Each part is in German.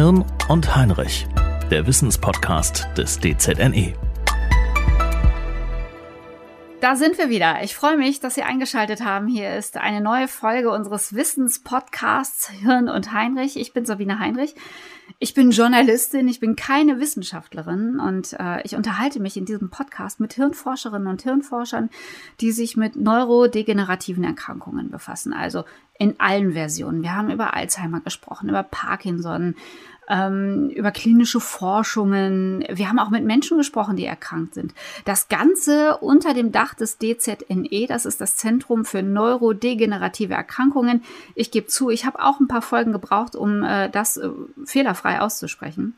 Hirn und Heinrich, der Wissenspodcast des DZNE. Da sind wir wieder. Ich freue mich, dass Sie eingeschaltet haben. Hier ist eine neue Folge unseres Wissenspodcasts Hirn und Heinrich. Ich bin Sabine Heinrich. Ich bin Journalistin, ich bin keine Wissenschaftlerin und äh, ich unterhalte mich in diesem Podcast mit Hirnforscherinnen und Hirnforschern, die sich mit neurodegenerativen Erkrankungen befassen. Also in allen Versionen. Wir haben über Alzheimer gesprochen, über Parkinson, ähm, über klinische Forschungen. Wir haben auch mit Menschen gesprochen, die erkrankt sind. Das Ganze unter dem Dach des DZNE, das ist das Zentrum für neurodegenerative Erkrankungen. Ich gebe zu, ich habe auch ein paar Folgen gebraucht, um äh, das äh, fehlerfrei auszusprechen.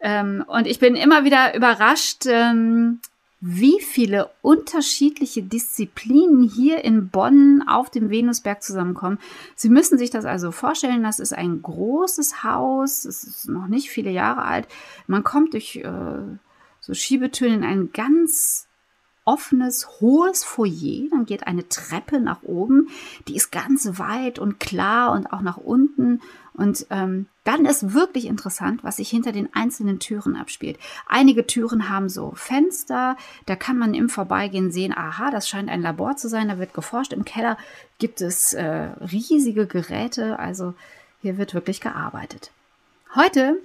Ähm, und ich bin immer wieder überrascht, ähm, wie viele unterschiedliche Disziplinen hier in Bonn auf dem Venusberg zusammenkommen. Sie müssen sich das also vorstellen, das ist ein großes Haus, es ist noch nicht viele Jahre alt. Man kommt durch äh, so Schiebetüren in ein ganz offenes, hohes Foyer. Dann geht eine Treppe nach oben. Die ist ganz weit und klar und auch nach unten. Und ähm, dann ist wirklich interessant, was sich hinter den einzelnen Türen abspielt. Einige Türen haben so Fenster, da kann man im Vorbeigehen sehen, aha, das scheint ein Labor zu sein, da wird geforscht. Im Keller gibt es äh, riesige Geräte, also hier wird wirklich gearbeitet. Heute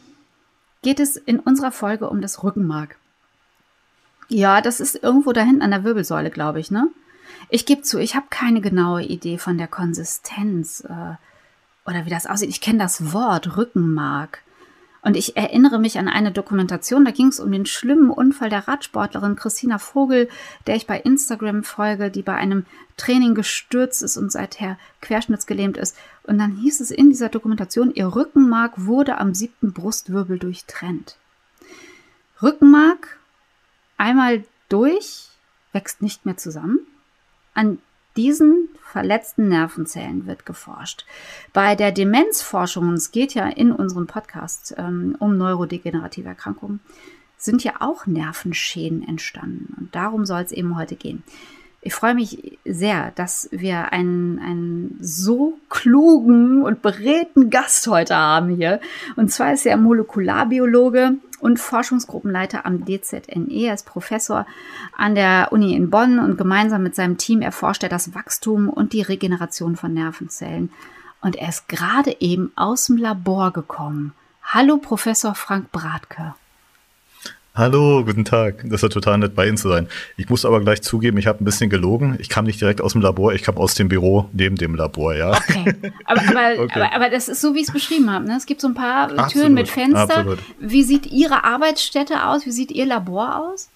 geht es in unserer Folge um das Rückenmark. Ja, das ist irgendwo da hinten an der Wirbelsäule, glaube ich, ne? Ich gebe zu, ich habe keine genaue Idee von der Konsistenz äh, oder wie das aussieht. Ich kenne das Wort Rückenmark. Und ich erinnere mich an eine Dokumentation, da ging es um den schlimmen Unfall der Radsportlerin Christina Vogel, der ich bei Instagram folge, die bei einem Training gestürzt ist und seither querschnittsgelähmt ist. Und dann hieß es in dieser Dokumentation, ihr Rückenmark wurde am siebten Brustwirbel durchtrennt. Rückenmark einmal durch, wächst nicht mehr zusammen. An diesen verletzten Nervenzellen wird geforscht. Bei der Demenzforschung, und es geht ja in unserem Podcast ähm, um neurodegenerative Erkrankungen, sind ja auch Nervenschäden entstanden. Und darum soll es eben heute gehen. Ich freue mich sehr, dass wir einen, einen so klugen und beredten Gast heute haben hier. Und zwar ist er Molekularbiologe und Forschungsgruppenleiter am DZNE. Er ist Professor an der Uni in Bonn und gemeinsam mit seinem Team erforscht er das Wachstum und die Regeneration von Nervenzellen. Und er ist gerade eben aus dem Labor gekommen. Hallo, Professor Frank Bratke. Hallo, guten Tag. Das ist ja total nett, bei Ihnen zu sein. Ich muss aber gleich zugeben, ich habe ein bisschen gelogen. Ich kam nicht direkt aus dem Labor, ich kam aus dem Büro neben dem Labor, ja. Okay. Aber, aber, okay. aber, aber das ist so, wie ich es beschrieben habe. Ne? Es gibt so ein paar Absolut. Türen mit Fenster. Absolut. Wie sieht Ihre Arbeitsstätte aus? Wie sieht Ihr Labor aus?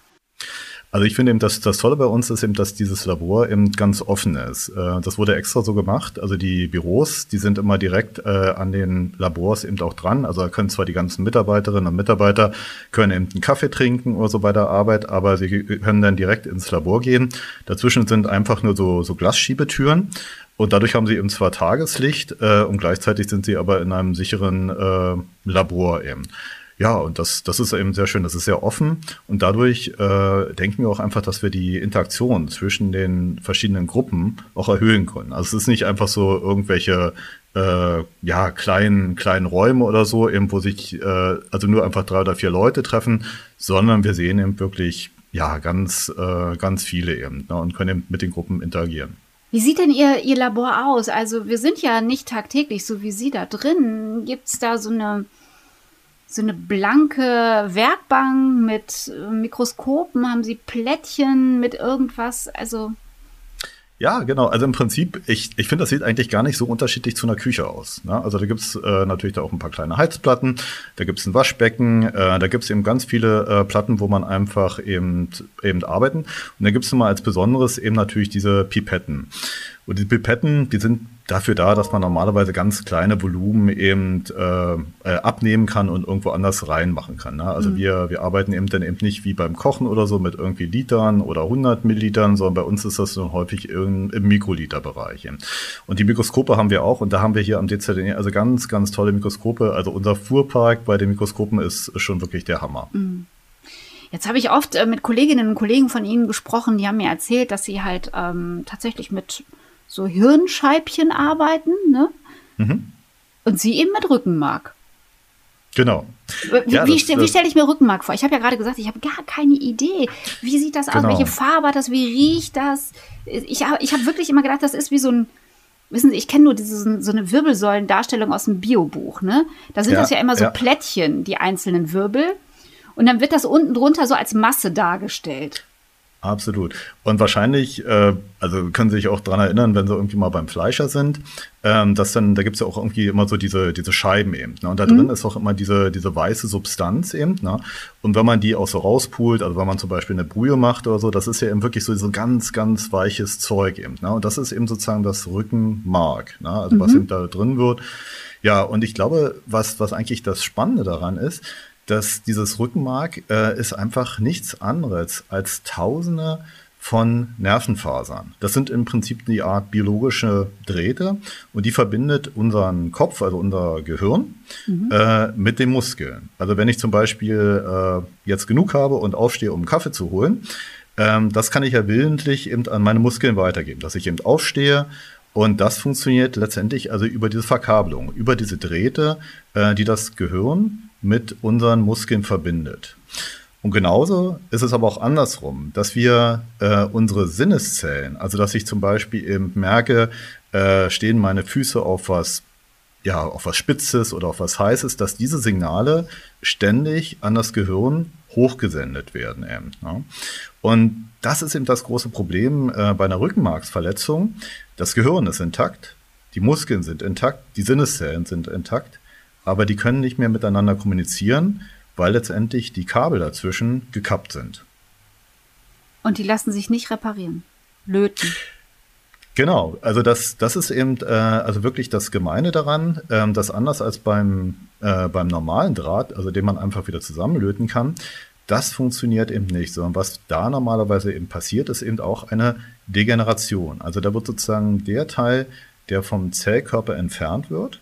Also ich finde eben, dass das Tolle bei uns ist eben, dass dieses Labor eben ganz offen ist. Äh, das wurde extra so gemacht. Also die Büros, die sind immer direkt äh, an den Labors eben auch dran. Also da können zwar die ganzen Mitarbeiterinnen und Mitarbeiter können eben einen Kaffee trinken oder so bei der Arbeit, aber sie können dann direkt ins Labor gehen. Dazwischen sind einfach nur so, so Glasschiebetüren. Und dadurch haben sie eben zwar Tageslicht äh, und gleichzeitig sind sie aber in einem sicheren äh, Labor eben. Ja, und das, das ist eben sehr schön. Das ist sehr offen und dadurch äh, denken wir auch einfach, dass wir die Interaktion zwischen den verschiedenen Gruppen auch erhöhen können. Also es ist nicht einfach so irgendwelche äh, ja kleinen kleinen Räume oder so, eben wo sich äh, also nur einfach drei oder vier Leute treffen, sondern wir sehen eben wirklich ja ganz äh, ganz viele eben ne, und können eben mit den Gruppen interagieren. Wie sieht denn Ihr, Ihr Labor aus? Also wir sind ja nicht tagtäglich so wie Sie da drin. Gibt es da so eine so eine blanke Werkbank mit äh, Mikroskopen, haben sie Plättchen mit irgendwas, also. Ja, genau. Also im Prinzip, ich, ich finde, das sieht eigentlich gar nicht so unterschiedlich zu einer Küche aus. Ne? Also da gibt's äh, natürlich da auch ein paar kleine Heizplatten, da gibt's ein Waschbecken, äh, da gibt's eben ganz viele äh, Platten, wo man einfach eben, eben arbeiten. Und da gibt's nochmal als Besonderes eben natürlich diese Pipetten. Und die Pipetten, die sind dafür da, dass man normalerweise ganz kleine Volumen eben äh, äh, abnehmen kann und irgendwo anders reinmachen kann. Ne? Also mhm. wir, wir arbeiten eben dann eben nicht wie beim Kochen oder so mit irgendwie Litern oder 100 Millilitern, sondern bei uns ist das so häufig im, im Mikroliterbereich. Und die Mikroskope haben wir auch und da haben wir hier am DZNE also ganz, ganz tolle Mikroskope. Also unser Fuhrpark bei den Mikroskopen ist schon wirklich der Hammer. Mhm. Jetzt habe ich oft äh, mit Kolleginnen und Kollegen von Ihnen gesprochen, die haben mir erzählt, dass sie halt ähm, tatsächlich mit so Hirnscheibchen arbeiten, ne? Mhm. Und sie eben mit Rückenmark. Genau. Wie, ja, wie, wie stelle ich mir Rückenmark vor? Ich habe ja gerade gesagt, ich habe gar keine Idee. Wie sieht das genau. aus? Welche Farbe hat das? Wie riecht das? Ich habe ich hab wirklich immer gedacht, das ist wie so ein, wissen Sie, ich kenne nur diese, so eine Wirbelsäulendarstellung aus dem Biobuch, ne? Da sind ja, das ja immer so ja. Plättchen, die einzelnen Wirbel. Und dann wird das unten drunter so als Masse dargestellt. Absolut. Und wahrscheinlich, äh, also können Sie sich auch dran erinnern, wenn Sie irgendwie mal beim Fleischer sind, ähm, dass dann, da gibt's ja auch irgendwie immer so diese, diese Scheiben eben. Ne? Und da mhm. drin ist auch immer diese, diese weiße Substanz eben. Ne? Und wenn man die auch so rauspult, also wenn man zum Beispiel eine Brühe macht oder so, das ist ja eben wirklich so, so ganz, ganz weiches Zeug eben. Ne? Und das ist eben sozusagen das Rückenmark, ne? also mhm. was eben da drin wird. Ja, und ich glaube, was, was eigentlich das Spannende daran ist, dass dieses Rückenmark äh, ist einfach nichts anderes als Tausende von Nervenfasern. Das sind im Prinzip die Art biologische Drähte und die verbindet unseren Kopf, also unser Gehirn, mhm. äh, mit den Muskeln. Also wenn ich zum Beispiel äh, jetzt genug habe und aufstehe, um Kaffee zu holen, ähm, das kann ich ja willentlich eben an meine Muskeln weitergeben, dass ich eben aufstehe und das funktioniert letztendlich also über diese Verkabelung, über diese Drähte, äh, die das Gehirn mit unseren Muskeln verbindet. Und genauso ist es aber auch andersrum, dass wir äh, unsere Sinneszellen, also dass ich zum Beispiel eben merke, äh, stehen meine Füße auf was, ja, auf was Spitzes oder auf was Heißes, dass diese Signale ständig an das Gehirn hochgesendet werden. Eben, ne? Und das ist eben das große Problem äh, bei einer Rückenmarksverletzung. Das Gehirn ist intakt, die Muskeln sind intakt, die Sinneszellen sind intakt, aber die können nicht mehr miteinander kommunizieren, weil letztendlich die Kabel dazwischen gekappt sind. Und die lassen sich nicht reparieren, löten. Genau, also das, das ist eben äh, also wirklich das Gemeine daran, ähm, dass anders als beim, äh, beim normalen Draht, also den man einfach wieder zusammenlöten kann, das funktioniert eben nicht, sondern was da normalerweise eben passiert, ist eben auch eine Degeneration. Also da wird sozusagen der Teil, der vom Zellkörper entfernt wird,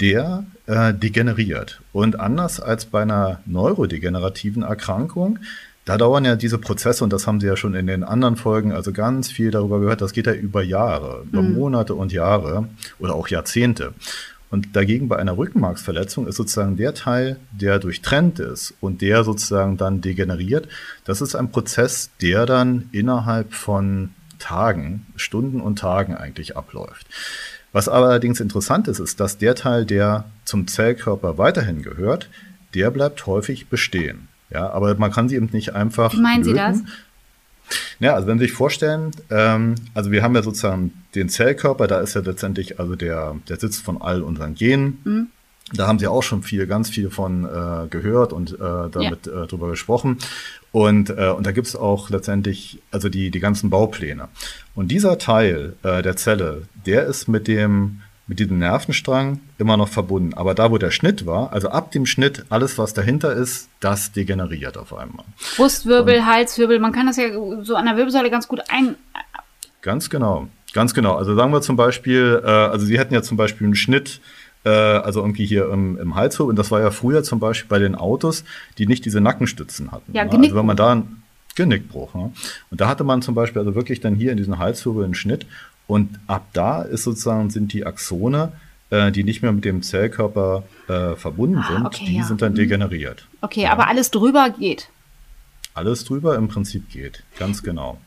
der äh, degeneriert. Und anders als bei einer neurodegenerativen Erkrankung, da dauern ja diese Prozesse, und das haben Sie ja schon in den anderen Folgen, also ganz viel darüber gehört, das geht ja über Jahre, über mhm. Monate und Jahre oder auch Jahrzehnte. Und dagegen bei einer Rückenmarksverletzung ist sozusagen der Teil, der durchtrennt ist und der sozusagen dann degeneriert, das ist ein Prozess, der dann innerhalb von Tagen, Stunden und Tagen eigentlich abläuft. Was allerdings interessant ist, ist, dass der Teil, der zum Zellkörper weiterhin gehört, der bleibt häufig bestehen. Ja, aber man kann sie eben nicht einfach. Wie meinen löten. Sie das? Ja, also wenn Sie sich vorstellen, ähm, also wir haben ja sozusagen den Zellkörper, da ist ja letztendlich also der, der Sitz von all unseren Genen. Mhm. Da haben Sie auch schon viel, ganz viel von äh, gehört und äh, damit ja. äh, drüber gesprochen. Und, äh, und da gibt's auch letztendlich also die, die ganzen Baupläne. Und dieser Teil äh, der Zelle, der ist mit dem mit diesem Nervenstrang immer noch verbunden. Aber da, wo der Schnitt war, also ab dem Schnitt, alles, was dahinter ist, das degeneriert auf einmal. Brustwirbel, und, Halswirbel, man kann das ja so an der Wirbelsäule ganz gut ein. Ganz genau, ganz genau. Also sagen wir zum Beispiel, äh, also Sie hätten ja zum Beispiel einen Schnitt äh, also irgendwie hier im, im Halswirbel. Und das war ja früher zum Beispiel bei den Autos, die nicht diese Nackenstützen hatten. Ja, ne? Also wenn man da einen Genickbruch. Ne? Und da hatte man zum Beispiel also wirklich dann hier in diesen Halswirbel einen Schnitt. Und ab da ist sozusagen, sind die Axone, äh, die nicht mehr mit dem Zellkörper äh, verbunden ah, sind, okay, die ja. sind dann mhm. degeneriert. Okay, ja. aber alles drüber geht. Alles drüber im Prinzip geht, ganz genau.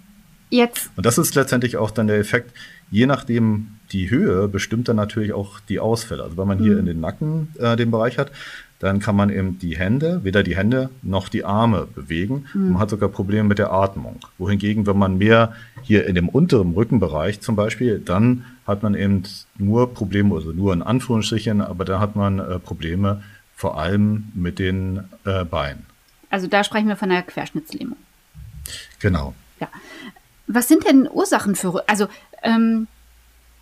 Jetzt. Und das ist letztendlich auch dann der Effekt, je nachdem die Höhe bestimmt dann natürlich auch die Ausfälle. Also wenn man hier mhm. in den Nacken äh, den Bereich hat, dann kann man eben die Hände, weder die Hände noch die Arme bewegen. Mhm. Man hat sogar Probleme mit der Atmung. Wohingegen, wenn man mehr hier in dem unteren Rückenbereich zum Beispiel, dann hat man eben nur Probleme, also nur in Anführungsstrichen, aber da hat man äh, Probleme vor allem mit den äh, Beinen. Also da sprechen wir von der Querschnittslähmung. Genau. Ja. Was sind denn Ursachen für, also ähm,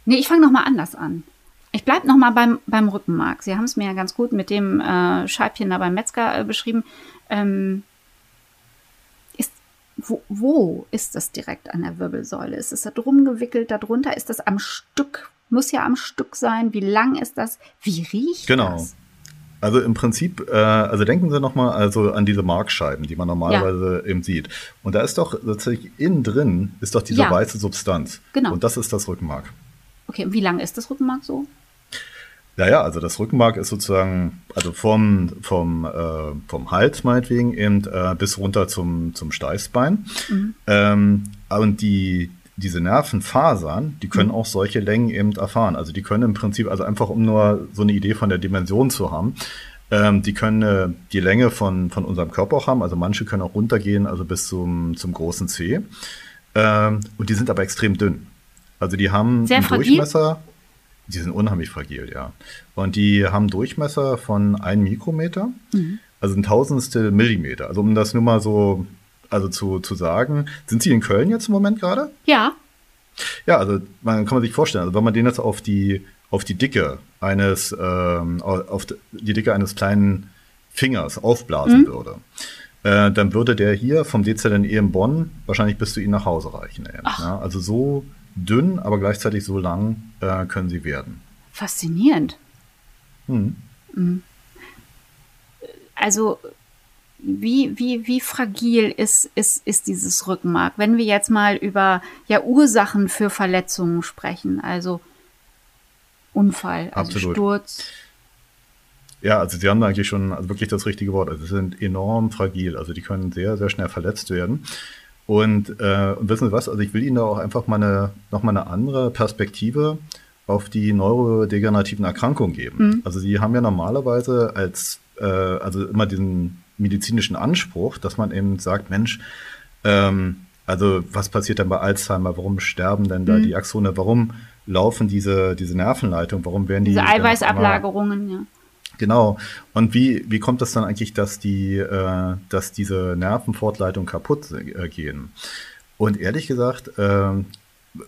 Nee, ich fange nochmal anders an. Ich bleibe nochmal beim, beim Rückenmark. Sie haben es mir ja ganz gut mit dem äh, Scheibchen da beim Metzger äh, beschrieben. Ähm, ist, wo, wo ist das direkt an der Wirbelsäule? Ist es da drum gewickelt, darunter? Ist das am Stück? Muss ja am Stück sein. Wie lang ist das? Wie riecht genau. das? Genau. Also im Prinzip, äh, also denken Sie nochmal also an diese Markscheiben, die man normalerweise ja. eben sieht. Und da ist doch tatsächlich innen drin ist doch diese ja. weiße Substanz. Genau. Und das ist das Rückenmark. Okay, wie lang ist das Rückenmark so? Naja, also das Rückenmark ist sozusagen, also vom, vom, äh, vom Hals meinetwegen eben äh, bis runter zum, zum Steißbein. Mhm. Ähm, und die, diese Nervenfasern, die können mhm. auch solche Längen eben erfahren. Also die können im Prinzip, also einfach um nur so eine Idee von der Dimension zu haben, ähm, die können äh, die Länge von, von unserem Körper auch haben. Also manche können auch runtergehen, also bis zum, zum großen C. Ähm, und die sind aber extrem dünn. Also die haben Sehr einen fragil? Durchmesser. Die sind unheimlich fragil, ja. Und die haben Durchmesser von 1 Mikrometer, mhm. also ein Tausendstel Millimeter. Also um das nur mal so also zu, zu sagen, sind Sie in Köln jetzt im Moment gerade? Ja. Ja, also man kann man sich vorstellen, also wenn man den jetzt auf die auf die Dicke eines ähm, auf die Dicke eines kleinen Fingers aufblasen mhm. würde, äh, dann würde der hier vom DZNE in Bonn wahrscheinlich bis zu Ihnen nach Hause reichen. Ja, also so dünn, aber gleichzeitig so lang äh, können sie werden. Faszinierend. Hm. Mhm. Also wie, wie, wie fragil ist, ist, ist dieses Rückenmark? Wenn wir jetzt mal über ja, Ursachen für Verletzungen sprechen, also Unfall, also Absolut. Sturz. Ja, also Sie haben da eigentlich schon wirklich das richtige Wort. Also sie sind enorm fragil. Also die können sehr, sehr schnell verletzt werden. Und, äh, und wissen Sie was? Also ich will Ihnen da auch einfach mal eine, noch mal eine andere Perspektive auf die neurodegenerativen Erkrankungen geben. Mhm. Also Sie haben ja normalerweise als, äh, also immer diesen medizinischen Anspruch, dass man eben sagt, Mensch, ähm, also was passiert denn bei Alzheimer? Warum sterben denn da mhm. die Axone? Warum laufen diese, diese Nervenleitungen? Warum werden die... Diese Eiweißablagerungen, ja. Genau. Und wie, wie kommt es dann eigentlich, dass die, äh, dass diese Nervenfortleitungen kaputt äh, gehen? Und ehrlich gesagt, äh,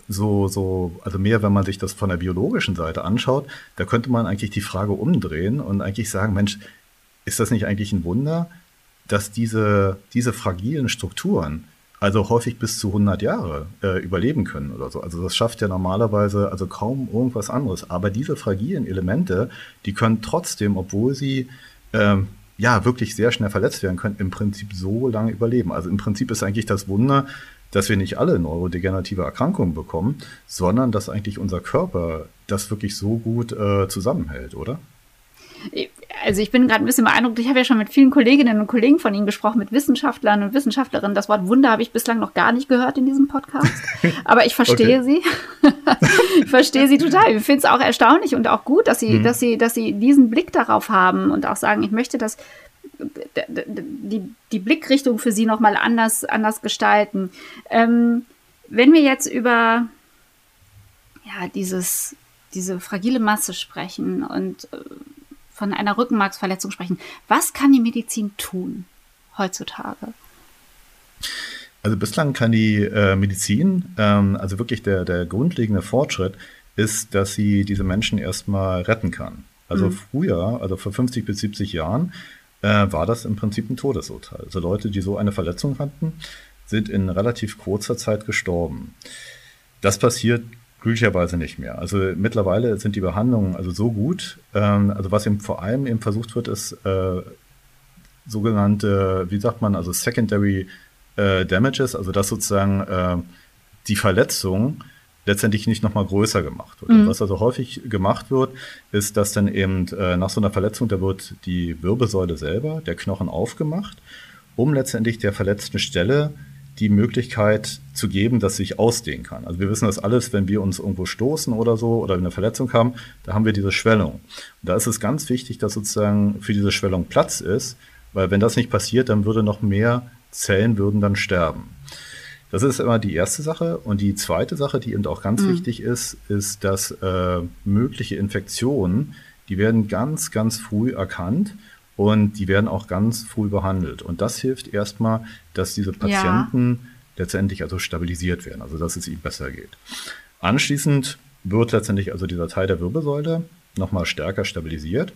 so, so, also mehr, wenn man sich das von der biologischen Seite anschaut, da könnte man eigentlich die Frage umdrehen und eigentlich sagen, Mensch, ist das nicht eigentlich ein Wunder, dass diese, diese fragilen Strukturen also häufig bis zu 100 Jahre äh, überleben können oder so. Also das schafft ja normalerweise also kaum irgendwas anderes. Aber diese fragilen Elemente, die können trotzdem, obwohl sie ähm, ja wirklich sehr schnell verletzt werden können, im Prinzip so lange überleben. Also im Prinzip ist eigentlich das Wunder, dass wir nicht alle neurodegenerative Erkrankungen bekommen, sondern dass eigentlich unser Körper das wirklich so gut äh, zusammenhält, oder? Also ich bin gerade ein bisschen beeindruckt. Ich habe ja schon mit vielen Kolleginnen und Kollegen von Ihnen gesprochen, mit Wissenschaftlern und Wissenschaftlerinnen. Das Wort Wunder habe ich bislang noch gar nicht gehört in diesem Podcast. Aber ich verstehe okay. Sie. ich verstehe Sie total. Ich finde es auch erstaunlich und auch gut, dass Sie, mhm. dass Sie, dass Sie diesen Blick darauf haben und auch sagen, ich möchte das die, die Blickrichtung für Sie nochmal anders, anders gestalten. Ähm, wenn wir jetzt über ja, dieses, diese fragile Masse sprechen und äh, von einer Rückenmarksverletzung sprechen. Was kann die Medizin tun heutzutage? Also bislang kann die äh, Medizin, ähm, also wirklich der, der grundlegende Fortschritt, ist, dass sie diese Menschen erstmal retten kann. Also mhm. früher, also vor 50 bis 70 Jahren, äh, war das im Prinzip ein Todesurteil. Also Leute, die so eine Verletzung hatten, sind in relativ kurzer Zeit gestorben. Das passiert glücklicherweise nicht mehr. Also mittlerweile sind die Behandlungen also so gut. Ähm, also was eben vor allem eben versucht wird, ist äh, sogenannte, wie sagt man, also Secondary äh, Damages, also dass sozusagen äh, die Verletzung letztendlich nicht nochmal größer gemacht wird. Mhm. Was also häufig gemacht wird, ist, dass dann eben äh, nach so einer Verletzung, da wird die Wirbelsäule selber, der Knochen aufgemacht, um letztendlich der verletzten Stelle die Möglichkeit zu geben, dass sich ausdehnen kann. Also wir wissen das alles, wenn wir uns irgendwo stoßen oder so oder eine Verletzung haben, da haben wir diese Schwellung. Und da ist es ganz wichtig, dass sozusagen für diese Schwellung Platz ist, weil wenn das nicht passiert, dann würde noch mehr Zellen würden dann sterben. Das ist immer die erste Sache. Und die zweite Sache, die eben auch ganz mhm. wichtig ist, ist, dass äh, mögliche Infektionen, die werden ganz, ganz früh erkannt und die werden auch ganz früh behandelt. Und das hilft erstmal, dass diese Patienten ja. letztendlich also stabilisiert werden, also dass es ihnen besser geht. Anschließend wird letztendlich also dieser Teil der Wirbelsäule nochmal stärker stabilisiert.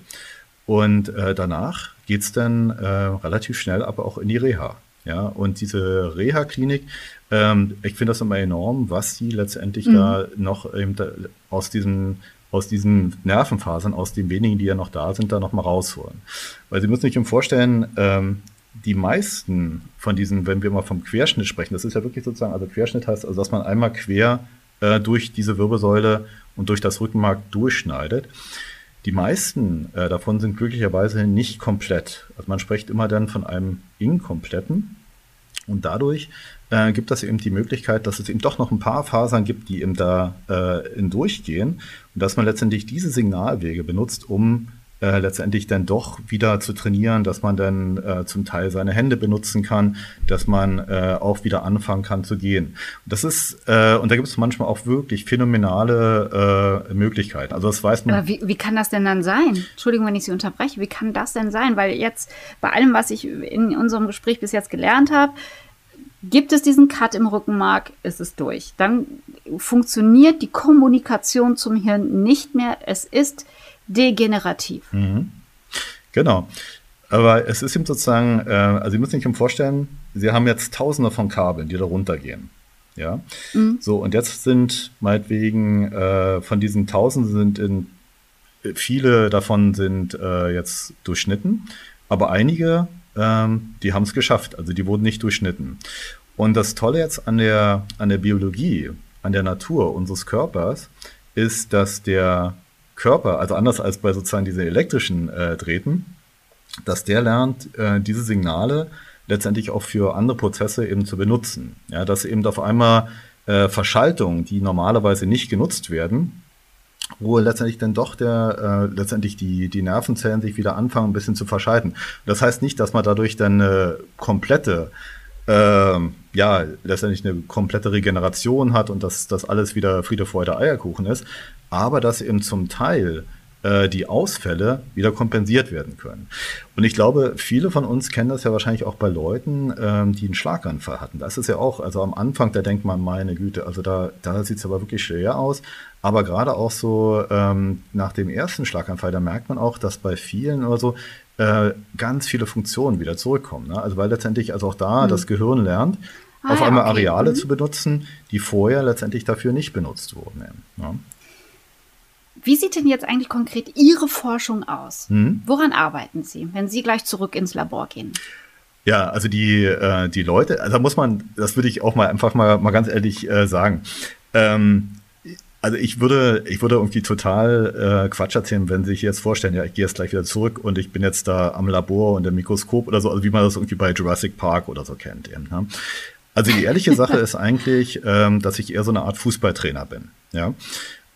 Und äh, danach geht's dann äh, relativ schnell aber auch in die Reha. Ja, und diese Reha-Klinik, ähm, ich finde das immer enorm, was sie letztendlich mhm. da noch eben da aus diesem aus diesen Nervenfasern, aus den wenigen, die ja noch da sind, da nochmal rausholen. Weil Sie müssen sich vorstellen, ähm, die meisten von diesen, wenn wir mal vom Querschnitt sprechen, das ist ja wirklich sozusagen, also Querschnitt heißt, also dass man einmal quer äh, durch diese Wirbelsäule und durch das Rückenmark durchschneidet. Die meisten äh, davon sind glücklicherweise nicht komplett. Also man spricht immer dann von einem inkompletten. Und dadurch äh, gibt es eben die Möglichkeit, dass es eben doch noch ein paar Fasern gibt, die eben da äh, in durchgehen und dass man letztendlich diese Signalwege benutzt, um äh, letztendlich dann doch wieder zu trainieren, dass man dann äh, zum Teil seine Hände benutzen kann, dass man äh, auch wieder anfangen kann zu gehen. Und das ist, äh, und da gibt es manchmal auch wirklich phänomenale äh, Möglichkeiten. Also das weiß man. Aber wie, wie kann das denn dann sein? Entschuldigung, wenn ich Sie unterbreche. Wie kann das denn sein? Weil jetzt bei allem, was ich in unserem Gespräch bis jetzt gelernt habe, Gibt es diesen Cut im Rückenmark, ist es durch. Dann funktioniert die Kommunikation zum Hirn nicht mehr. Es ist degenerativ. Mhm. Genau. Aber es ist eben sozusagen, äh, also Sie müssen sich vorstellen, Sie haben jetzt tausende von Kabeln, die da runtergehen. Ja. Mhm. So, und jetzt sind meinetwegen äh, von diesen tausenden sind in viele davon sind äh, jetzt durchschnitten, aber einige, ähm, die haben es geschafft, also die wurden nicht durchschnitten. Und das Tolle jetzt an der, an der Biologie, an der Natur unseres Körpers, ist, dass der Körper, also anders als bei sozusagen diesen elektrischen äh, Drähten, dass der lernt, äh, diese Signale letztendlich auch für andere Prozesse eben zu benutzen. Ja, dass eben auf einmal äh, Verschaltungen, die normalerweise nicht genutzt werden, wo letztendlich dann doch der äh, letztendlich die die Nervenzellen sich wieder anfangen ein bisschen zu verschalten. Das heißt nicht, dass man dadurch dann eine komplette äh, ja letztendlich eine komplette Regeneration hat und dass das alles wieder Friede, Freude, Eierkuchen ist, aber dass eben zum Teil die Ausfälle wieder kompensiert werden können. Und ich glaube, viele von uns kennen das ja wahrscheinlich auch bei Leuten, ähm, die einen Schlaganfall hatten. Das ist ja auch, also am Anfang, da denkt man, meine Güte, also da, da sieht es aber wirklich schwer aus. Aber gerade auch so ähm, nach dem ersten Schlaganfall, da merkt man auch, dass bei vielen oder so äh, ganz viele Funktionen wieder zurückkommen. Ne? Also weil letztendlich also auch da mhm. das Gehirn lernt, ah, auf einmal okay. Areale mhm. zu benutzen, die vorher letztendlich dafür nicht benutzt wurden. Ja. Wie sieht denn jetzt eigentlich konkret Ihre Forschung aus? Hm? Woran arbeiten Sie, wenn Sie gleich zurück ins Labor gehen? Ja, also die, äh, die Leute, also da muss man, das würde ich auch mal einfach mal, mal ganz ehrlich äh, sagen. Ähm, also ich würde, ich würde irgendwie total äh, Quatsch erzählen, wenn Sie sich jetzt vorstellen, ja, ich gehe jetzt gleich wieder zurück und ich bin jetzt da am Labor und im Mikroskop oder so, also wie man das irgendwie bei Jurassic Park oder so kennt. Eben, ne? Also die ehrliche Sache ist eigentlich, ähm, dass ich eher so eine Art Fußballtrainer bin. Ja.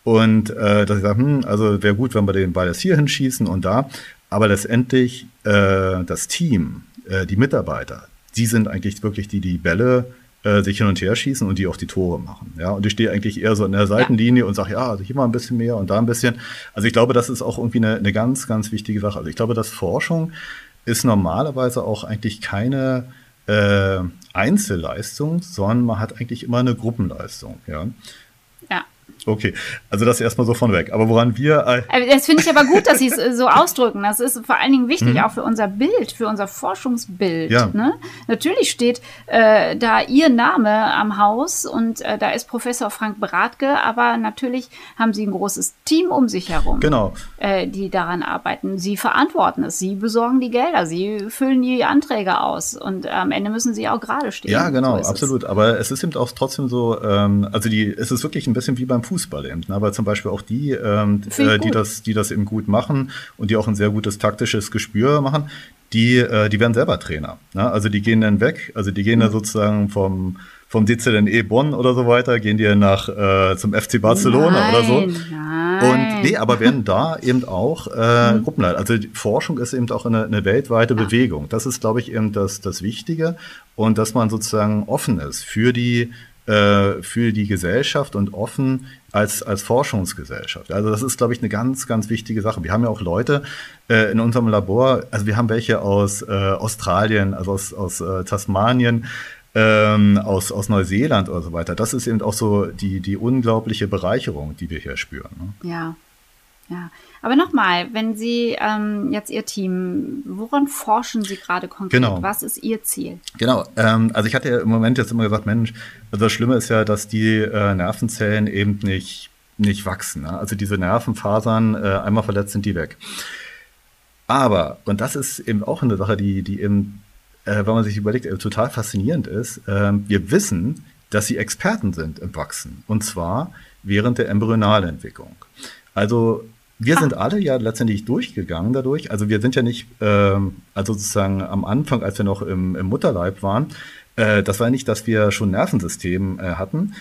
Und äh, dass ich sage, hm, also wäre gut, wenn wir den Ball jetzt hier hinschießen und da. Aber letztendlich äh, das Team, äh, die Mitarbeiter, die sind eigentlich wirklich die, die Bälle äh, sich hin und her schießen und die auch die Tore machen. Ja, und ich stehe eigentlich eher so in der Seitenlinie ja. und sage, ja, also hier mal ein bisschen mehr und da ein bisschen. Also ich glaube, das ist auch irgendwie eine, eine ganz, ganz wichtige Sache. Also ich glaube, dass Forschung ist normalerweise auch eigentlich keine äh, Einzelleistung, sondern man hat eigentlich immer eine Gruppenleistung. Ja. Okay, also das erstmal so von weg. Aber woran wir. Äh also das finde ich aber gut, dass Sie es äh, so ausdrücken. Das ist vor allen Dingen wichtig, mhm. auch für unser Bild, für unser Forschungsbild. Ja. Ne? Natürlich steht äh, da Ihr Name am Haus und äh, da ist Professor Frank Bratke, aber natürlich haben Sie ein großes Team um sich herum, genau. äh, die daran arbeiten. Sie verantworten es, Sie besorgen die Gelder, Sie füllen die Anträge aus und am Ende müssen Sie auch gerade stehen. Ja, genau, so absolut. Es. Aber es ist eben auch trotzdem so, ähm, also die, es ist wirklich ein bisschen wie beim Fußball. Fußball eben. Ne? Aber zum Beispiel auch die, ähm, äh, die, das, die das eben gut machen und die auch ein sehr gutes taktisches Gespür machen, die, äh, die werden selber Trainer. Ne? Also die gehen dann weg, also die gehen mhm. dann sozusagen vom vom DZNE Bonn oder so weiter, gehen die nach äh, zum FC Barcelona nein, oder so. Nein. Und nee, aber werden da eben auch äh, mhm. Gruppenleiter. Also Forschung ist eben auch eine, eine weltweite ja. Bewegung. Das ist, glaube ich, eben das, das Wichtige. Und dass man sozusagen offen ist für die äh, für die Gesellschaft und offen als, als Forschungsgesellschaft. Also das ist, glaube ich, eine ganz, ganz wichtige Sache. Wir haben ja auch Leute äh, in unserem Labor, also wir haben welche aus äh, Australien, also aus, aus äh, Tasmanien, ähm, aus, aus Neuseeland oder so weiter. Das ist eben auch so die, die unglaubliche Bereicherung, die wir hier spüren. Ne? Ja, ja. Aber nochmal, wenn Sie ähm, jetzt Ihr Team, woran forschen Sie gerade konkret? Genau. Was ist Ihr Ziel? Genau, ähm, also ich hatte ja im Moment jetzt immer gesagt, Mensch, also das Schlimme ist ja, dass die äh, Nervenzellen eben nicht, nicht wachsen. Ne? Also diese Nervenfasern, äh, einmal verletzt sind die weg. Aber, und das ist eben auch eine Sache, die, die eben, äh, wenn man sich überlegt, äh, total faszinierend ist, äh, wir wissen, dass sie Experten sind im Wachsen. Und zwar während der Embryonalentwicklung. Also wir ah. sind alle ja letztendlich durchgegangen dadurch. Also wir sind ja nicht, ähm, also sozusagen am Anfang, als wir noch im, im Mutterleib waren, äh, das war nicht, dass wir schon Nervensystem äh, hatten,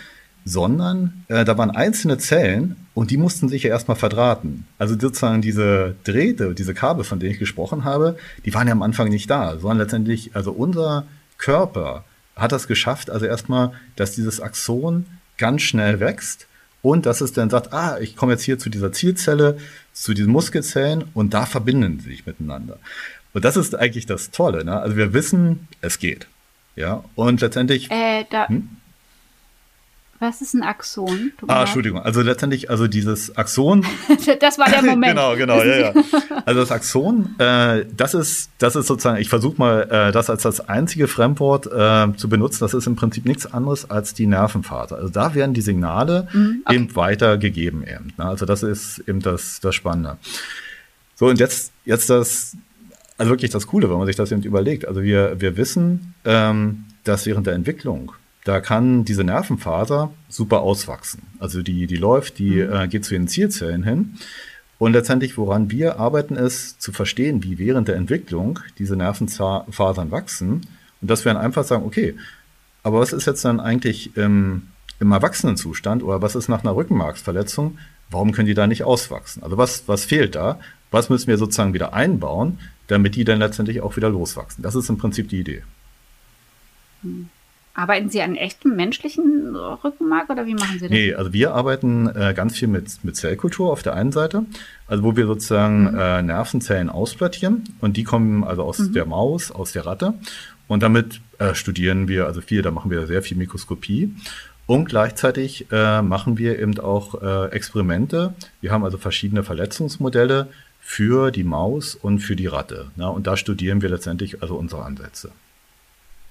sondern äh, da waren einzelne Zellen und die mussten sich ja erstmal verdrahten. Also sozusagen diese Drähte, diese Kabel, von denen ich gesprochen habe, die waren ja am Anfang nicht da, sondern letztendlich, also unser Körper hat das geschafft, also erstmal, dass dieses Axon ganz schnell wächst und dass es dann sagt, ah, ich komme jetzt hier zu dieser Zielzelle, zu diesen Muskelzellen und da verbinden sie sich miteinander. Und das ist eigentlich das Tolle. Ne? Also wir wissen, es geht. Ja, und letztendlich. Äh, da, hm? Was ist ein Axon? Ah, Entschuldigung. Also letztendlich, also dieses Axon. das war der Moment. genau, genau, ja, ja. Also das Axon, äh, das ist, das ist sozusagen, ich versuche mal, äh, das als das einzige Fremdwort äh, zu benutzen. Das ist im Prinzip nichts anderes als die Nervenfaser. Also da werden die Signale mhm, okay. eben weitergegeben eben. Ne? Also das ist eben das, das Spannende. So, und jetzt, jetzt das, also wirklich das Coole, wenn man sich das eben überlegt. Also wir, wir wissen, ähm, dass während der Entwicklung da kann diese Nervenfaser super auswachsen. Also die, die läuft, die mhm. äh, geht zu den Zielzellen hin. Und letztendlich, woran wir arbeiten, ist zu verstehen, wie während der Entwicklung diese Nervenfasern wachsen. Und dass wir dann einfach sagen, okay, aber was ist jetzt dann eigentlich im, im Erwachsenenzustand oder was ist nach einer Rückenmarksverletzung? Warum können die da nicht auswachsen? Also was, was fehlt da? Was müssen wir sozusagen wieder einbauen, damit die dann letztendlich auch wieder loswachsen? Das ist im Prinzip die Idee. Mhm. Arbeiten Sie an echtem menschlichen Rückenmark oder wie machen Sie das? Nee, also wir arbeiten äh, ganz viel mit, mit Zellkultur auf der einen Seite, also wo wir sozusagen mhm. äh, Nervenzellen ausplattieren und die kommen also aus mhm. der Maus, aus der Ratte und damit äh, studieren wir also viel, da machen wir sehr viel Mikroskopie und gleichzeitig äh, machen wir eben auch äh, Experimente. Wir haben also verschiedene Verletzungsmodelle für die Maus und für die Ratte. Ne? Und da studieren wir letztendlich also unsere Ansätze.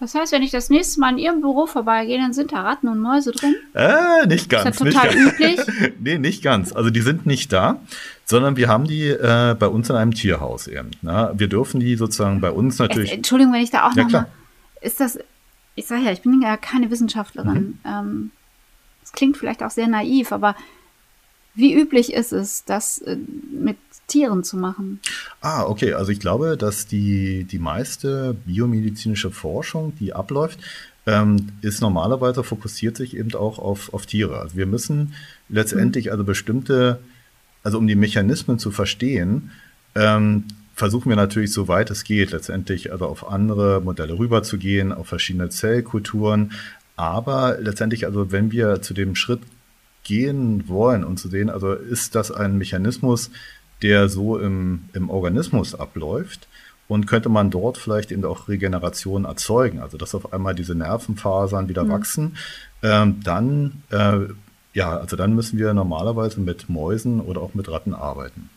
Das heißt, wenn ich das nächste Mal in Ihrem Büro vorbeigehe, dann sind da Ratten und Mäuse drin? Äh, nicht ganz. Ist das total nicht üblich? nee, nicht ganz. Also die sind nicht da, sondern wir haben die äh, bei uns in einem Tierhaus eben. Na, wir dürfen die sozusagen bei uns natürlich. Es, Entschuldigung, wenn ich da auch ja, noch mal. Ist das? Ich sage ja, ich bin ja keine Wissenschaftlerin. Mhm. Ähm, es klingt vielleicht auch sehr naiv, aber wie üblich ist es, das äh, mit Tieren zu machen. Ah, okay. Also ich glaube, dass die, die meiste biomedizinische Forschung, die abläuft, ähm, ist normalerweise fokussiert sich eben auch auf, auf Tiere. Also wir müssen letztendlich also bestimmte, also um die Mechanismen zu verstehen, ähm, versuchen wir natürlich, soweit es geht, letztendlich also auf andere Modelle rüberzugehen, auf verschiedene Zellkulturen. Aber letztendlich, also wenn wir zu dem Schritt gehen wollen und zu sehen, also ist das ein Mechanismus, der so im, im Organismus abläuft. Und könnte man dort vielleicht eben auch Regeneration erzeugen, also dass auf einmal diese Nervenfasern wieder mhm. wachsen, ähm, dann, äh, ja, also dann müssen wir normalerweise mit Mäusen oder auch mit Ratten arbeiten.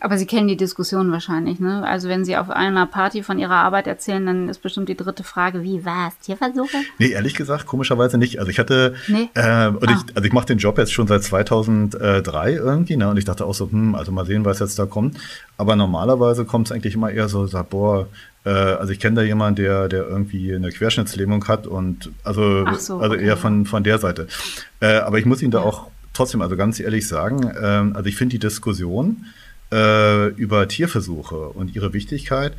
Aber Sie kennen die Diskussion wahrscheinlich, ne? Also wenn Sie auf einer Party von Ihrer Arbeit erzählen, dann ist bestimmt die dritte Frage, wie war es? Tierversuche? Nee, ehrlich gesagt, komischerweise nicht. Also ich hatte, nee? äh, ah. ich, also ich mache den Job jetzt schon seit 2003 irgendwie, ne? Und ich dachte auch so, hm, also mal sehen, was jetzt da kommt. Aber normalerweise kommt es eigentlich immer eher so, sag, boah, äh, also ich kenne da jemanden, der, der irgendwie eine Querschnittslähmung hat und also, so, also eher von, von der Seite. Äh, aber ich muss Ihnen da auch trotzdem, also ganz ehrlich sagen, äh, also ich finde die Diskussion, äh, über Tierversuche und ihre Wichtigkeit,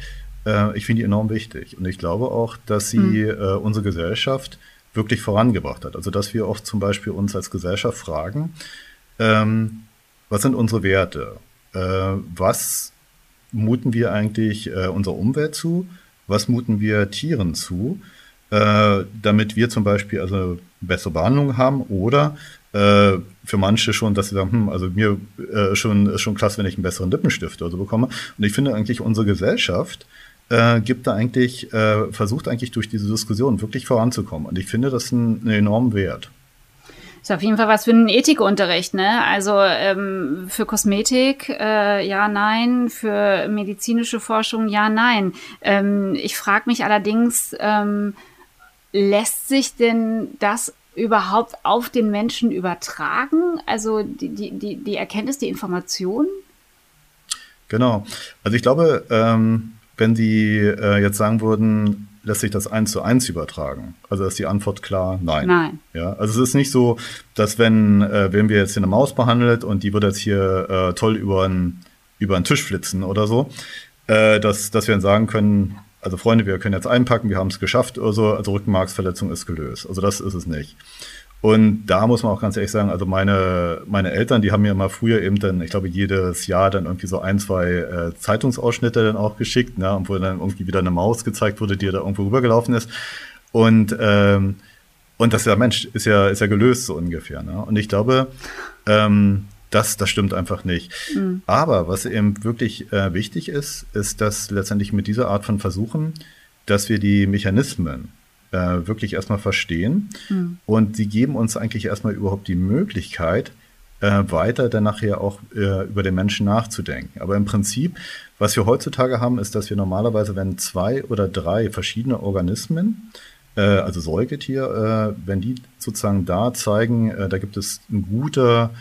äh, ich finde die enorm wichtig. Und ich glaube auch, dass sie mhm. äh, unsere Gesellschaft wirklich vorangebracht hat. Also dass wir oft zum Beispiel uns als Gesellschaft fragen, ähm, was sind unsere Werte? Äh, was muten wir eigentlich äh, unserer Umwelt zu? Was muten wir Tieren zu? Äh, damit wir zum Beispiel also bessere Behandlung haben oder äh, für manche schon, dass sie sagen, hm, also mir äh, schon ist schon klasse, wenn ich einen besseren Lippenstift oder so bekomme. Und ich finde eigentlich unsere Gesellschaft äh, gibt da eigentlich äh, versucht eigentlich durch diese Diskussion wirklich voranzukommen. Und ich finde das einen, enormen Wert. Ist auf jeden Fall was für einen Ethikunterricht, ne? Also ähm, für Kosmetik äh, ja, nein, für medizinische Forschung ja, nein. Ähm, ich frage mich allerdings, ähm, lässt sich denn das überhaupt auf den Menschen übertragen? Also die, die, die, die Erkenntnis, die Information? Genau. Also ich glaube, ähm, wenn Sie äh, jetzt sagen würden, lässt sich das eins zu eins übertragen? Also ist die Antwort klar, nein. Nein. Ja, also es ist nicht so, dass wenn, äh, wenn wir jetzt hier eine Maus behandelt und die wird jetzt hier äh, toll über einen über einen Tisch flitzen oder so, äh, dass, dass wir dann sagen können, also Freunde, wir können jetzt einpacken, wir haben es geschafft oder so, also Rückenmarksverletzung ist gelöst. Also das ist es nicht. Und da muss man auch ganz ehrlich sagen, also meine, meine Eltern, die haben mir immer früher eben dann, ich glaube, jedes Jahr dann irgendwie so ein, zwei äh, Zeitungsausschnitte dann auch geschickt, ne, und wo dann irgendwie wieder eine Maus gezeigt wurde, die da irgendwo rübergelaufen ist. Und, ähm, und das ist ja, Mensch, ist ja, ist ja gelöst so ungefähr. Ne? Und ich glaube, ähm, das, das stimmt einfach nicht. Mhm. Aber was eben wirklich äh, wichtig ist, ist, dass letztendlich mit dieser Art von Versuchen, dass wir die Mechanismen äh, wirklich erstmal verstehen. Mhm. Und sie geben uns eigentlich erstmal überhaupt die Möglichkeit, äh, weiter dann nachher auch äh, über den Menschen nachzudenken. Aber im Prinzip, was wir heutzutage haben, ist, dass wir normalerweise, wenn zwei oder drei verschiedene Organismen, äh, also Säugetier, äh, wenn die sozusagen da zeigen, da gibt es ein guter,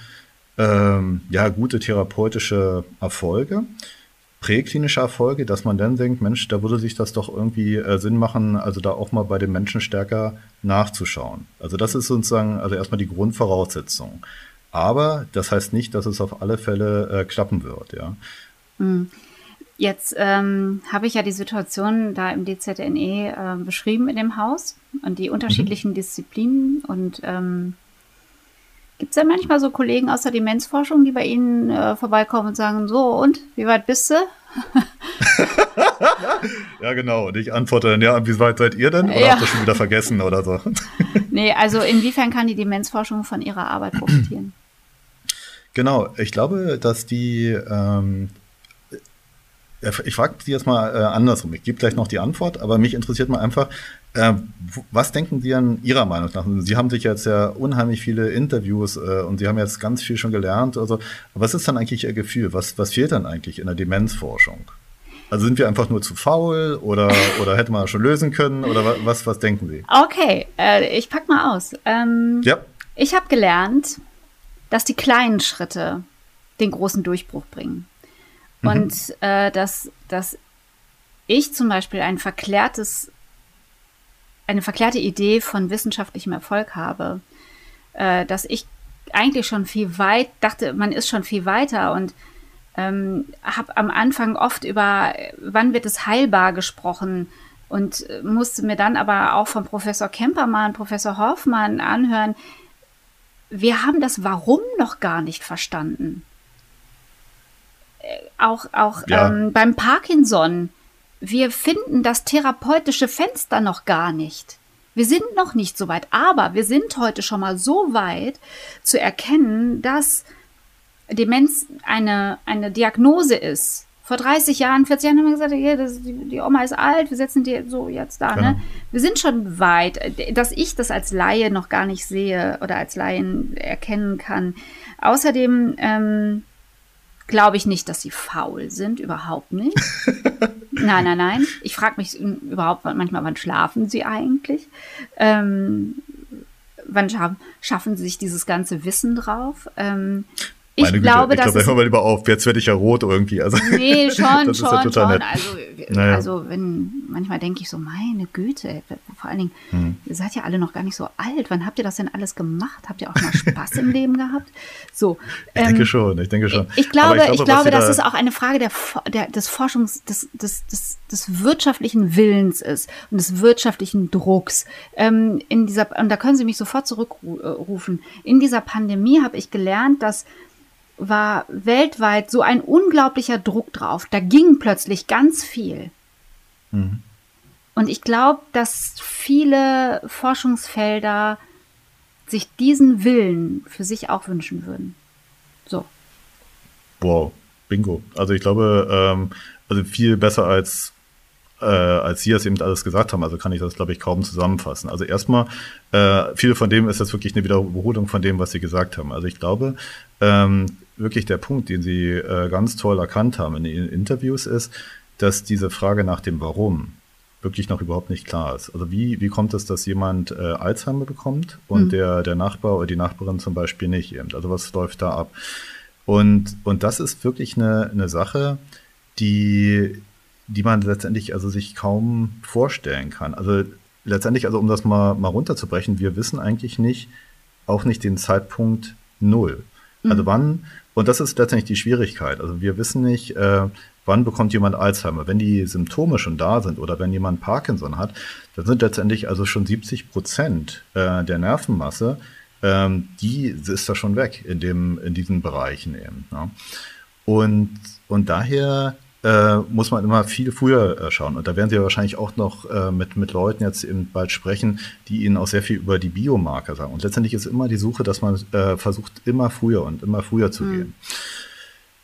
ähm, ja, gute therapeutische Erfolge, präklinische Erfolge, dass man dann denkt, Mensch, da würde sich das doch irgendwie äh, Sinn machen, also da auch mal bei den Menschen stärker nachzuschauen. Also das ist sozusagen also erstmal die Grundvoraussetzung. Aber das heißt nicht, dass es auf alle Fälle äh, klappen wird, ja. Hm. Jetzt ähm, habe ich ja die Situation da im DZNE äh, beschrieben in dem Haus und die unterschiedlichen mhm. Disziplinen und ähm, Gibt es ja manchmal so Kollegen aus der Demenzforschung, die bei Ihnen äh, vorbeikommen und sagen, so und, wie weit bist du? ja, genau. Und ich antworte dann, ja, wie weit seid ihr denn? Oder ja. habt ihr schon wieder vergessen oder so? nee, also inwiefern kann die Demenzforschung von ihrer Arbeit profitieren? Genau, ich glaube, dass die ähm, ich frage Sie jetzt mal äh, andersrum. Ich gebe gleich noch die Antwort, aber mich interessiert mal einfach, äh, was denken Sie an Ihrer Meinung nach? Sie haben sich jetzt ja unheimlich viele Interviews äh, und Sie haben jetzt ganz viel schon gelernt. Also, was ist dann eigentlich Ihr Gefühl? Was, was fehlt dann eigentlich in der Demenzforschung? Also sind wir einfach nur zu faul oder, oder hätte man schon lösen können? Oder was, was denken Sie? Okay, äh, ich pack mal aus. Ähm, ja. Ich habe gelernt, dass die kleinen Schritte den großen Durchbruch bringen. Mhm. Und äh, dass, dass ich zum Beispiel ein verklärtes, eine verklärte Idee von wissenschaftlichem Erfolg habe, äh, dass ich eigentlich schon viel weit dachte, man ist schon viel weiter und ähm, habe am Anfang oft über, wann wird es heilbar gesprochen und musste mir dann aber auch von Professor Kempermann, Professor Hoffmann anhören, wir haben das Warum noch gar nicht verstanden auch, auch ja. ähm, beim Parkinson, wir finden das therapeutische Fenster noch gar nicht. Wir sind noch nicht so weit, aber wir sind heute schon mal so weit zu erkennen, dass Demenz eine, eine Diagnose ist. Vor 30 Jahren, 40 Jahren haben wir gesagt, ja, das, die, die, Oma ist alt, wir setzen die so jetzt da. Ne? Genau. Ne? Wir sind schon weit, dass ich das als Laie noch gar nicht sehe oder als Laien erkennen kann. Außerdem ähm, glaube ich nicht, dass sie faul sind, überhaupt nicht. nein, nein, nein. Ich frage mich überhaupt manchmal, wann schlafen sie eigentlich? Ähm, wann schaffen, schaffen sie sich dieses ganze Wissen drauf? Ähm, ich Meine glaube, Güte, ich glaube, hör mal lieber auf. Jetzt werde ich ja rot irgendwie. Also, nee, schon, das schon, ist ja total schon. Nett. Also, naja. also wenn manchmal denke ich so, meine Güte, vor allen Dingen, hm. ihr seid ja alle noch gar nicht so alt. Wann habt ihr das denn alles gemacht? Habt ihr auch mal Spaß im Leben gehabt? So. Ich ähm, denke schon, ich denke schon. Ich, glaube, ich glaube, ich glaube das ist auch eine Frage der, der, des Forschungs, des, des, des, des wirtschaftlichen Willens ist und des wirtschaftlichen Drucks. Ähm, in dieser, und da können Sie mich sofort zurückrufen. In dieser Pandemie habe ich gelernt, dass war weltweit so ein unglaublicher Druck drauf. Da ging plötzlich ganz viel. Mhm. Und ich glaube, dass viele Forschungsfelder sich diesen Willen für sich auch wünschen würden. So. Wow, bingo. Also ich glaube, ähm, also viel besser als äh, als Sie es eben alles gesagt haben. Also kann ich das, glaube ich, kaum zusammenfassen. Also erstmal, äh, viel von dem ist jetzt wirklich eine Wiederholung von dem, was Sie gesagt haben. Also ich glaube, ähm, wirklich der Punkt, den Sie äh, ganz toll erkannt haben in den Interviews, ist, dass diese Frage nach dem Warum wirklich noch überhaupt nicht klar ist. Also wie, wie kommt es, dass jemand äh, Alzheimer bekommt und mhm. der, der Nachbar oder die Nachbarin zum Beispiel nicht eben? Also was läuft da ab? Und, und das ist wirklich eine, eine Sache, die, die man letztendlich also sich kaum vorstellen kann. Also letztendlich, also um das mal, mal runterzubrechen, wir wissen eigentlich nicht, auch nicht den Zeitpunkt null. Also mhm. wann, und das ist letztendlich die Schwierigkeit. Also wir wissen nicht, äh, wann bekommt jemand Alzheimer. Wenn die Symptome schon da sind oder wenn jemand Parkinson hat, dann sind letztendlich also schon 70 Prozent äh, der Nervenmasse, ähm, die ist da schon weg in, dem, in diesen Bereichen eben. Ne? Und, und daher äh, muss man immer viel früher äh, schauen. Und da werden Sie ja wahrscheinlich auch noch äh, mit, mit Leuten jetzt eben bald sprechen, die Ihnen auch sehr viel über die Biomarker sagen. Und letztendlich ist immer die Suche, dass man äh, versucht, immer früher und immer früher zu mhm. gehen.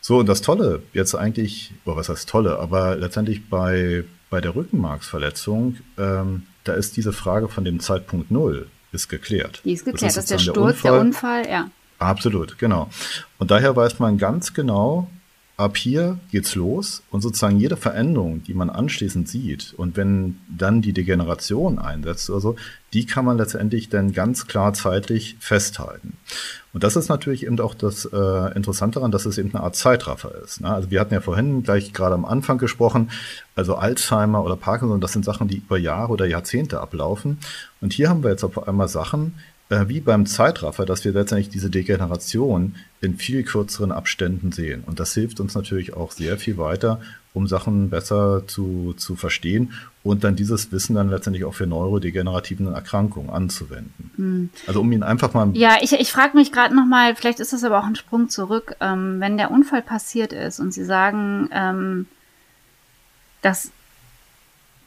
So, und das Tolle jetzt eigentlich, oder was heißt Tolle, aber letztendlich bei, bei der Rückenmarksverletzung, ähm, da ist diese Frage von dem Zeitpunkt Null ist geklärt. Die ist geklärt, das ist, das ist der Sturz, der Unfall, der Unfall, ja. Absolut, genau. Und daher weiß man ganz genau, ab hier geht's los und sozusagen jede Veränderung, die man anschließend sieht und wenn dann die Degeneration einsetzt oder so, die kann man letztendlich dann ganz klar zeitlich festhalten. Und das ist natürlich eben auch das äh, Interessante daran, dass es eben eine Art Zeitraffer ist. Ne? Also wir hatten ja vorhin gleich gerade am Anfang gesprochen, also Alzheimer oder Parkinson, das sind Sachen, die über Jahre oder Jahrzehnte ablaufen. Und hier haben wir jetzt auf einmal Sachen, äh, wie beim Zeitraffer, dass wir letztendlich diese Degeneration in viel kürzeren Abständen sehen. Und das hilft uns natürlich auch sehr viel weiter, um Sachen besser zu, zu verstehen und dann dieses Wissen dann letztendlich auch für neurodegenerativen Erkrankungen anzuwenden. Mhm. Also um ihn einfach mal. Ja, ich, ich frage mich gerade nochmal, vielleicht ist das aber auch ein Sprung zurück, ähm, wenn der Unfall passiert ist und Sie sagen, ähm, das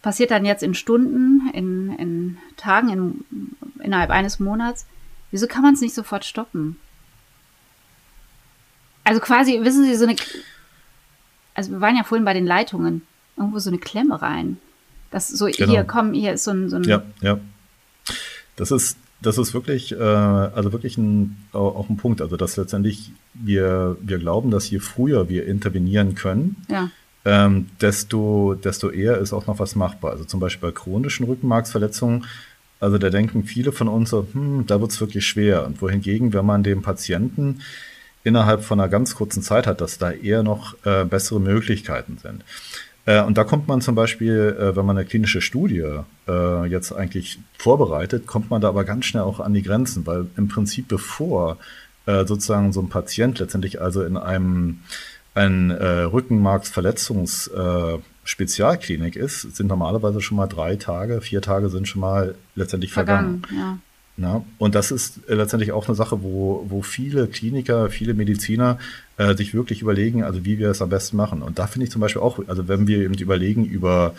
passiert dann jetzt in Stunden, in, in Tagen, in, innerhalb eines Monats. Wieso kann man es nicht sofort stoppen? Also quasi, wissen Sie, so eine. Also wir waren ja vorhin bei den Leitungen. Irgendwo so eine Klemme rein. Das so, genau. hier, komm, hier ist so ein, so ein. Ja, ja. Das ist, das ist wirklich, äh, also wirklich ein, auch ein Punkt. Also, dass letztendlich wir, wir glauben, dass je früher wir intervenieren können, ja. Ähm, desto, desto eher ist auch noch was machbar. Also zum Beispiel bei chronischen Rückenmarksverletzungen also da denken viele von uns so, hm, da wird's wirklich schwer. Und wohingegen, wenn man dem Patienten innerhalb von einer ganz kurzen Zeit hat, dass da eher noch äh, bessere Möglichkeiten sind. Äh, und da kommt man zum Beispiel, äh, wenn man eine klinische Studie äh, jetzt eigentlich vorbereitet, kommt man da aber ganz schnell auch an die Grenzen, weil im Prinzip bevor äh, sozusagen so ein Patient letztendlich also in einem ein äh, Rückenmarksverletzungs äh, ist, sind normalerweise schon mal drei Tage, vier Tage sind schon mal letztendlich vergangen. vergangen ja. ja. und das ist äh, letztendlich auch eine Sache, wo, wo viele Kliniker, viele Mediziner äh, sich wirklich überlegen, also wie wir es am besten machen. Und da finde ich zum Beispiel auch, also wenn wir eben überlegen über,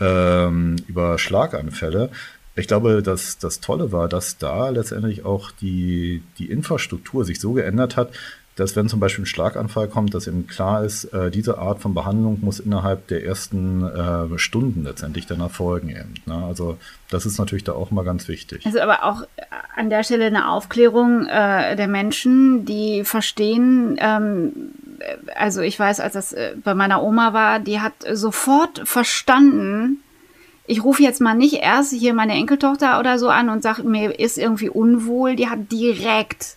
ähm, über Schlaganfälle, ich glaube, dass das Tolle war, dass da letztendlich auch die, die Infrastruktur sich so geändert hat, dass wenn zum Beispiel ein Schlaganfall kommt, dass eben klar ist, äh, diese Art von Behandlung muss innerhalb der ersten äh, Stunden letztendlich dann erfolgen. Eben, ne? Also das ist natürlich da auch mal ganz wichtig. Also aber auch an der Stelle eine Aufklärung äh, der Menschen, die verstehen, ähm, also ich weiß, als das äh, bei meiner Oma war, die hat sofort verstanden, ich rufe jetzt mal nicht erst hier meine Enkeltochter oder so an und sage, mir ist irgendwie unwohl. Die hat direkt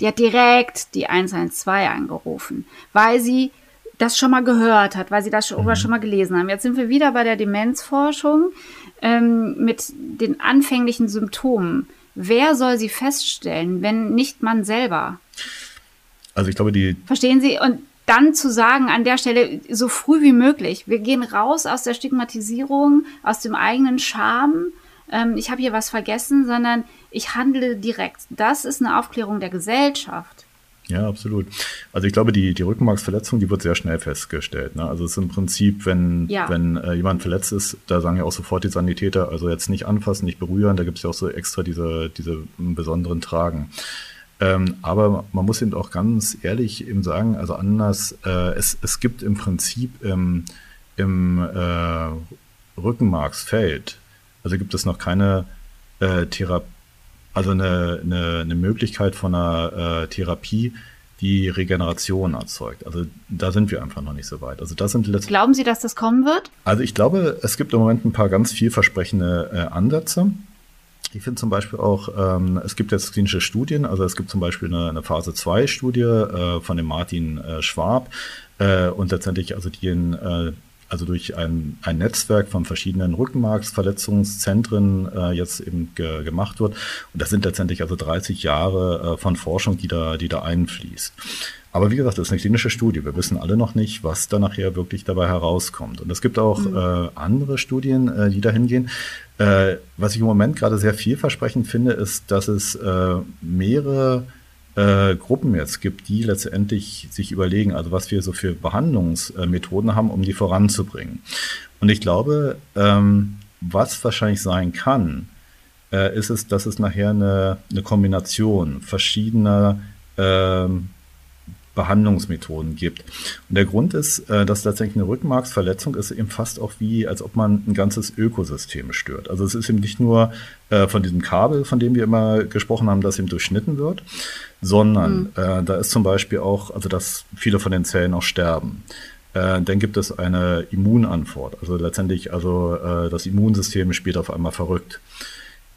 die hat direkt die 112 angerufen, weil sie das schon mal gehört hat, weil sie das schon, mhm. schon mal gelesen haben. Jetzt sind wir wieder bei der Demenzforschung ähm, mit den anfänglichen Symptomen. Wer soll sie feststellen, wenn nicht man selber? Also ich glaube, die. Verstehen Sie? Und dann zu sagen an der Stelle so früh wie möglich, wir gehen raus aus der Stigmatisierung, aus dem eigenen Scham, ähm, ich habe hier was vergessen, sondern ich handle direkt. Das ist eine Aufklärung der Gesellschaft. Ja, absolut. Also ich glaube, die, die Rückenmarksverletzung, die wird sehr schnell festgestellt. Ne? Also es ist im Prinzip, wenn, ja. wenn äh, jemand verletzt ist, da sagen ja auch sofort die Sanitäter, also jetzt nicht anfassen, nicht berühren, da gibt es ja auch so extra diese, diese besonderen Tragen. Ähm, aber man muss eben auch ganz ehrlich eben sagen, also anders, äh, es, es gibt im Prinzip im, im äh, Rückenmarksfeld, also gibt es noch keine äh, Therapie, also eine, eine, eine Möglichkeit von einer äh, Therapie, die Regeneration erzeugt. Also da sind wir einfach noch nicht so weit. Also das sind letzten Glauben Sie, dass das kommen wird? Also ich glaube, es gibt im Moment ein paar ganz vielversprechende äh, Ansätze. Ich finde zum Beispiel auch, ähm, es gibt jetzt klinische Studien, also es gibt zum Beispiel eine, eine Phase 2 Studie äh, von dem Martin äh, Schwab äh, und letztendlich also die in äh, also durch ein, ein Netzwerk von verschiedenen Rückenmarksverletzungszentren äh, jetzt eben ge gemacht wird. Und das sind letztendlich also 30 Jahre äh, von Forschung, die da, die da einfließt. Aber wie gesagt, das ist eine klinische Studie. Wir wissen alle noch nicht, was da nachher wirklich dabei herauskommt. Und es gibt auch mhm. äh, andere Studien, äh, die dahin gehen. Äh, was ich im Moment gerade sehr vielversprechend finde, ist, dass es äh, mehrere äh, Gruppen jetzt gibt, die letztendlich sich überlegen, also was wir so für Behandlungsmethoden haben, um die voranzubringen. Und ich glaube, ähm, was wahrscheinlich sein kann, äh, ist es, dass es nachher eine, eine Kombination verschiedener ähm, Behandlungsmethoden gibt. Und der Grund ist, äh, dass tatsächlich eine Rückenmarksverletzung ist eben fast auch wie, als ob man ein ganzes Ökosystem stört. Also es ist eben nicht nur äh, von diesem Kabel, von dem wir immer gesprochen haben, das eben durchschnitten wird, sondern mhm. äh, da ist zum Beispiel auch, also dass viele von den Zellen auch sterben. Dann gibt es eine Immunantwort. Also letztendlich, also das Immunsystem spielt auf einmal verrückt.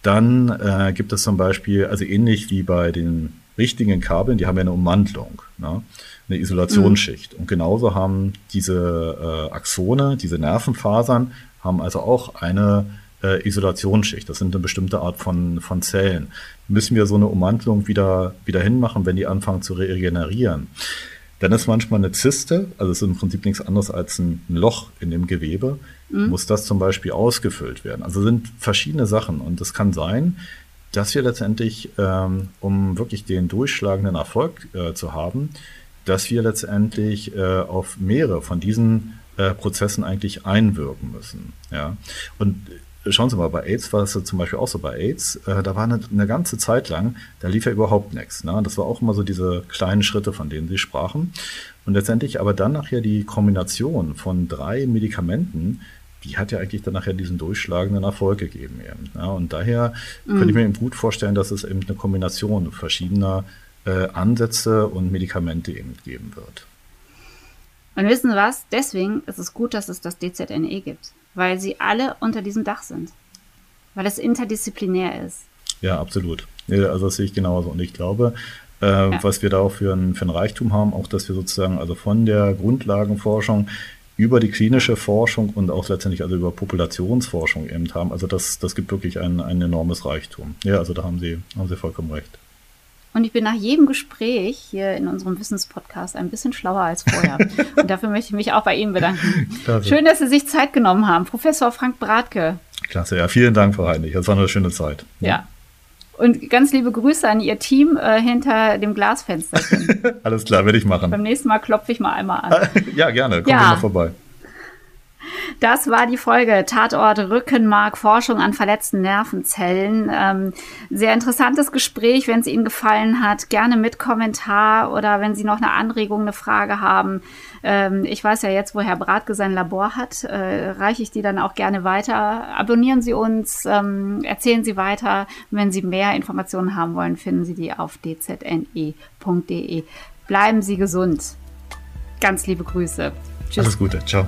Dann gibt es zum Beispiel, also ähnlich wie bei den richtigen Kabeln, die haben ja eine Ummantelung, ne? eine Isolationsschicht. Mhm. Und genauso haben diese äh, Axone, diese Nervenfasern, haben also auch eine äh, Isolationsschicht. Das sind eine bestimmte Art von, von Zellen. Müssen wir so eine Ummantelung wieder, wieder hinmachen, wenn die anfangen zu regenerieren? Dann ist manchmal eine Zyste, also es ist im Prinzip nichts anderes als ein Loch in dem Gewebe, mhm. muss das zum Beispiel ausgefüllt werden. Also sind verschiedene Sachen und es kann sein, dass wir letztendlich, ähm, um wirklich den durchschlagenden Erfolg äh, zu haben, dass wir letztendlich äh, auf mehrere von diesen äh, Prozessen eigentlich einwirken müssen. Ja? Und schauen Sie mal, bei AIDS war es zum Beispiel auch so. Bei AIDS, äh, da war eine, eine, ganze Zeit lang, da lief ja überhaupt nichts. Ne? Das war auch immer so diese kleinen Schritte, von denen Sie sprachen. Und letztendlich aber dann nachher die Kombination von drei Medikamenten, die hat ja eigentlich dann nachher diesen durchschlagenden Erfolg gegeben. Eben, ja, und daher mhm. könnte ich mir eben gut vorstellen, dass es eben eine Kombination verschiedener äh, Ansätze und Medikamente eben geben wird. Und wissen Sie was? Deswegen ist es gut, dass es das DZNE gibt, weil sie alle unter diesem Dach sind, weil es interdisziplinär ist. Ja, absolut. Also das sehe ich genauso. Und ich glaube, äh, ja. was wir da auch für ein, für ein Reichtum haben, auch dass wir sozusagen also von der Grundlagenforschung über die klinische Forschung und auch letztendlich also über Populationsforschung eben haben. Also das, das gibt wirklich ein, ein enormes Reichtum. Ja, also da haben Sie, haben Sie vollkommen recht. Und ich bin nach jedem Gespräch hier in unserem Wissenspodcast ein bisschen schlauer als vorher. und dafür möchte ich mich auch bei Ihnen bedanken. Klasse. Schön, dass Sie sich Zeit genommen haben. Professor Frank Bratke. Klasse, ja. Vielen Dank, Frau Heinrich. Das war eine schöne Zeit. Ja. Und ganz liebe Grüße an Ihr Team äh, hinter dem Glasfenster. Alles klar, werde ich machen. Beim nächsten Mal klopfe ich mal einmal an. ja, gerne. Kommen ja. Mal vorbei. Das war die Folge Tatort Rückenmark, Forschung an verletzten Nervenzellen. Ähm, sehr interessantes Gespräch. Wenn es Ihnen gefallen hat, gerne mit Kommentar oder wenn Sie noch eine Anregung, eine Frage haben. Ähm, ich weiß ja jetzt, wo Herr Bratke sein Labor hat, äh, reiche ich die dann auch gerne weiter. Abonnieren Sie uns, ähm, erzählen Sie weiter. Wenn Sie mehr Informationen haben wollen, finden Sie die auf dzne.de. Bleiben Sie gesund. Ganz liebe Grüße. Tschüss. Alles Gute. Ciao.